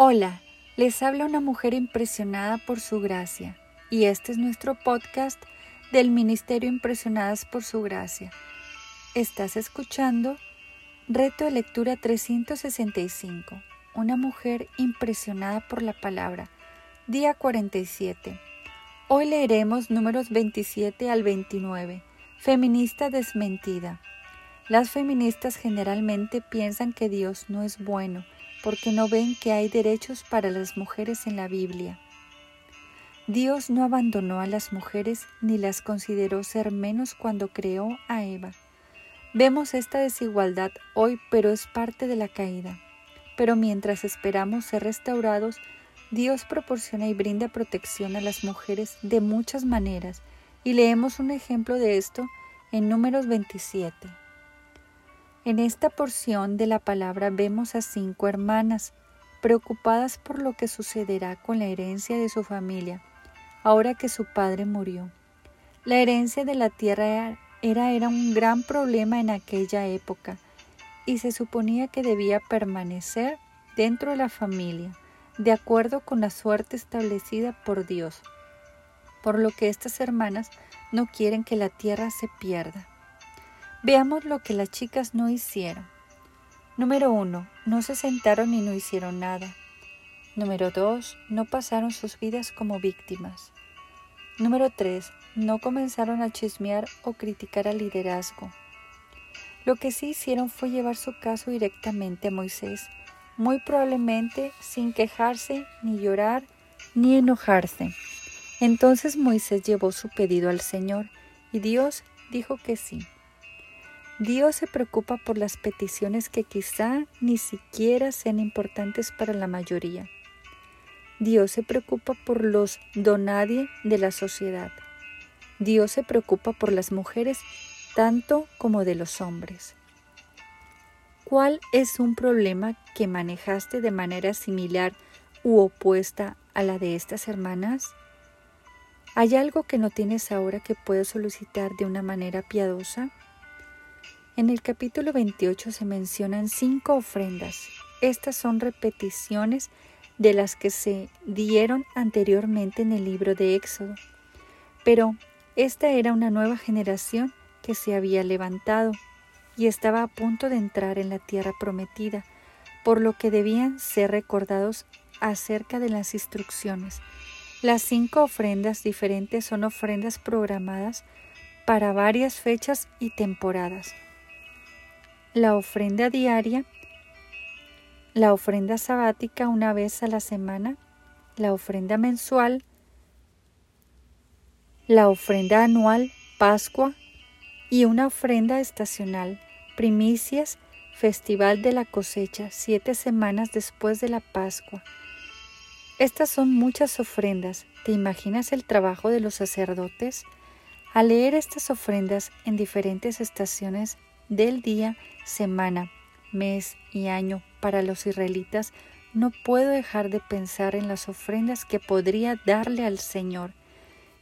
Hola, les habla una mujer impresionada por su gracia y este es nuestro podcast del Ministerio Impresionadas por su gracia. Estás escuchando Reto de Lectura 365, una mujer impresionada por la palabra, día 47. Hoy leeremos números 27 al 29, feminista desmentida. Las feministas generalmente piensan que Dios no es bueno, porque no ven que hay derechos para las mujeres en la Biblia. Dios no abandonó a las mujeres ni las consideró ser menos cuando creó a Eva. Vemos esta desigualdad hoy, pero es parte de la caída. Pero mientras esperamos ser restaurados, Dios proporciona y brinda protección a las mujeres de muchas maneras, y leemos un ejemplo de esto en Números 27. En esta porción de la palabra vemos a cinco hermanas, preocupadas por lo que sucederá con la herencia de su familia, ahora que su padre murió. La herencia de la tierra era, era un gran problema en aquella época, y se suponía que debía permanecer dentro de la familia, de acuerdo con la suerte establecida por Dios, por lo que estas hermanas no quieren que la tierra se pierda. Veamos lo que las chicas no hicieron. Número 1. No se sentaron y no hicieron nada. Número 2. No pasaron sus vidas como víctimas. Número 3. No comenzaron a chismear o criticar al liderazgo. Lo que sí hicieron fue llevar su caso directamente a Moisés, muy probablemente sin quejarse, ni llorar, ni enojarse. Entonces Moisés llevó su pedido al Señor, y Dios dijo que sí. Dios se preocupa por las peticiones que quizá ni siquiera sean importantes para la mayoría. Dios se preocupa por los donadie de la sociedad. Dios se preocupa por las mujeres tanto como de los hombres. ¿Cuál es un problema que manejaste de manera similar u opuesta a la de estas hermanas? ¿Hay algo que no tienes ahora que puedas solicitar de una manera piadosa? En el capítulo 28 se mencionan cinco ofrendas. Estas son repeticiones de las que se dieron anteriormente en el libro de Éxodo. Pero esta era una nueva generación que se había levantado y estaba a punto de entrar en la tierra prometida, por lo que debían ser recordados acerca de las instrucciones. Las cinco ofrendas diferentes son ofrendas programadas para varias fechas y temporadas la ofrenda diaria, la ofrenda sabática una vez a la semana, la ofrenda mensual, la ofrenda anual, Pascua, y una ofrenda estacional, primicias, festival de la cosecha, siete semanas después de la Pascua. Estas son muchas ofrendas. ¿Te imaginas el trabajo de los sacerdotes? Al leer estas ofrendas en diferentes estaciones del día, semana, mes y año para los israelitas, no puedo dejar de pensar en las ofrendas que podría darle al Señor.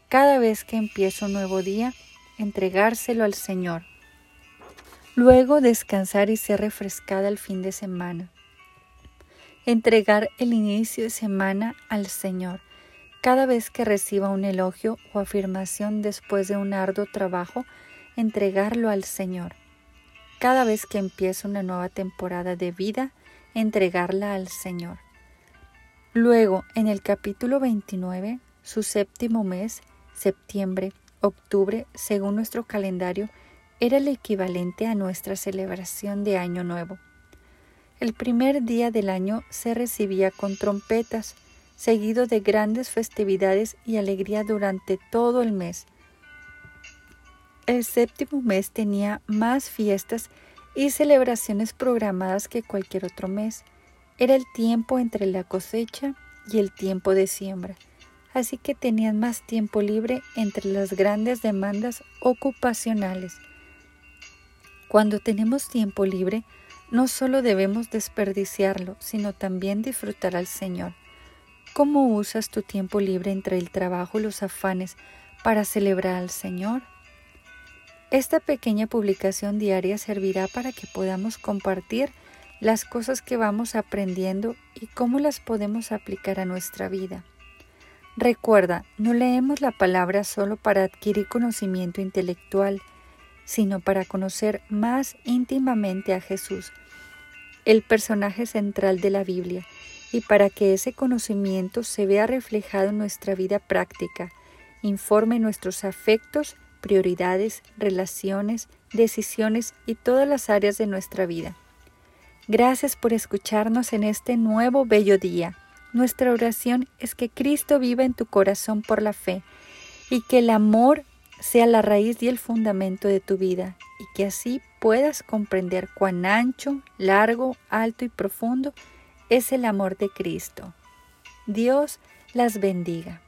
Cada vez que empiezo un nuevo día, entregárselo al Señor. Luego descansar y ser refrescada al fin de semana. Entregar el inicio de semana al Señor. Cada vez que reciba un elogio o afirmación después de un arduo trabajo, entregarlo al Señor cada vez que empiezo una nueva temporada de vida, entregarla al Señor. Luego, en el capítulo 29, su séptimo mes, septiembre, octubre, según nuestro calendario, era el equivalente a nuestra celebración de Año Nuevo. El primer día del año se recibía con trompetas, seguido de grandes festividades y alegría durante todo el mes, el séptimo mes tenía más fiestas y celebraciones programadas que cualquier otro mes. Era el tiempo entre la cosecha y el tiempo de siembra, así que tenían más tiempo libre entre las grandes demandas ocupacionales. Cuando tenemos tiempo libre, no solo debemos desperdiciarlo, sino también disfrutar al Señor. ¿Cómo usas tu tiempo libre entre el trabajo y los afanes para celebrar al Señor? Esta pequeña publicación diaria servirá para que podamos compartir las cosas que vamos aprendiendo y cómo las podemos aplicar a nuestra vida. Recuerda, no leemos la palabra solo para adquirir conocimiento intelectual, sino para conocer más íntimamente a Jesús, el personaje central de la Biblia, y para que ese conocimiento se vea reflejado en nuestra vida práctica, informe nuestros afectos, prioridades, relaciones, decisiones y todas las áreas de nuestra vida. Gracias por escucharnos en este nuevo bello día. Nuestra oración es que Cristo viva en tu corazón por la fe y que el amor sea la raíz y el fundamento de tu vida y que así puedas comprender cuán ancho, largo, alto y profundo es el amor de Cristo. Dios las bendiga.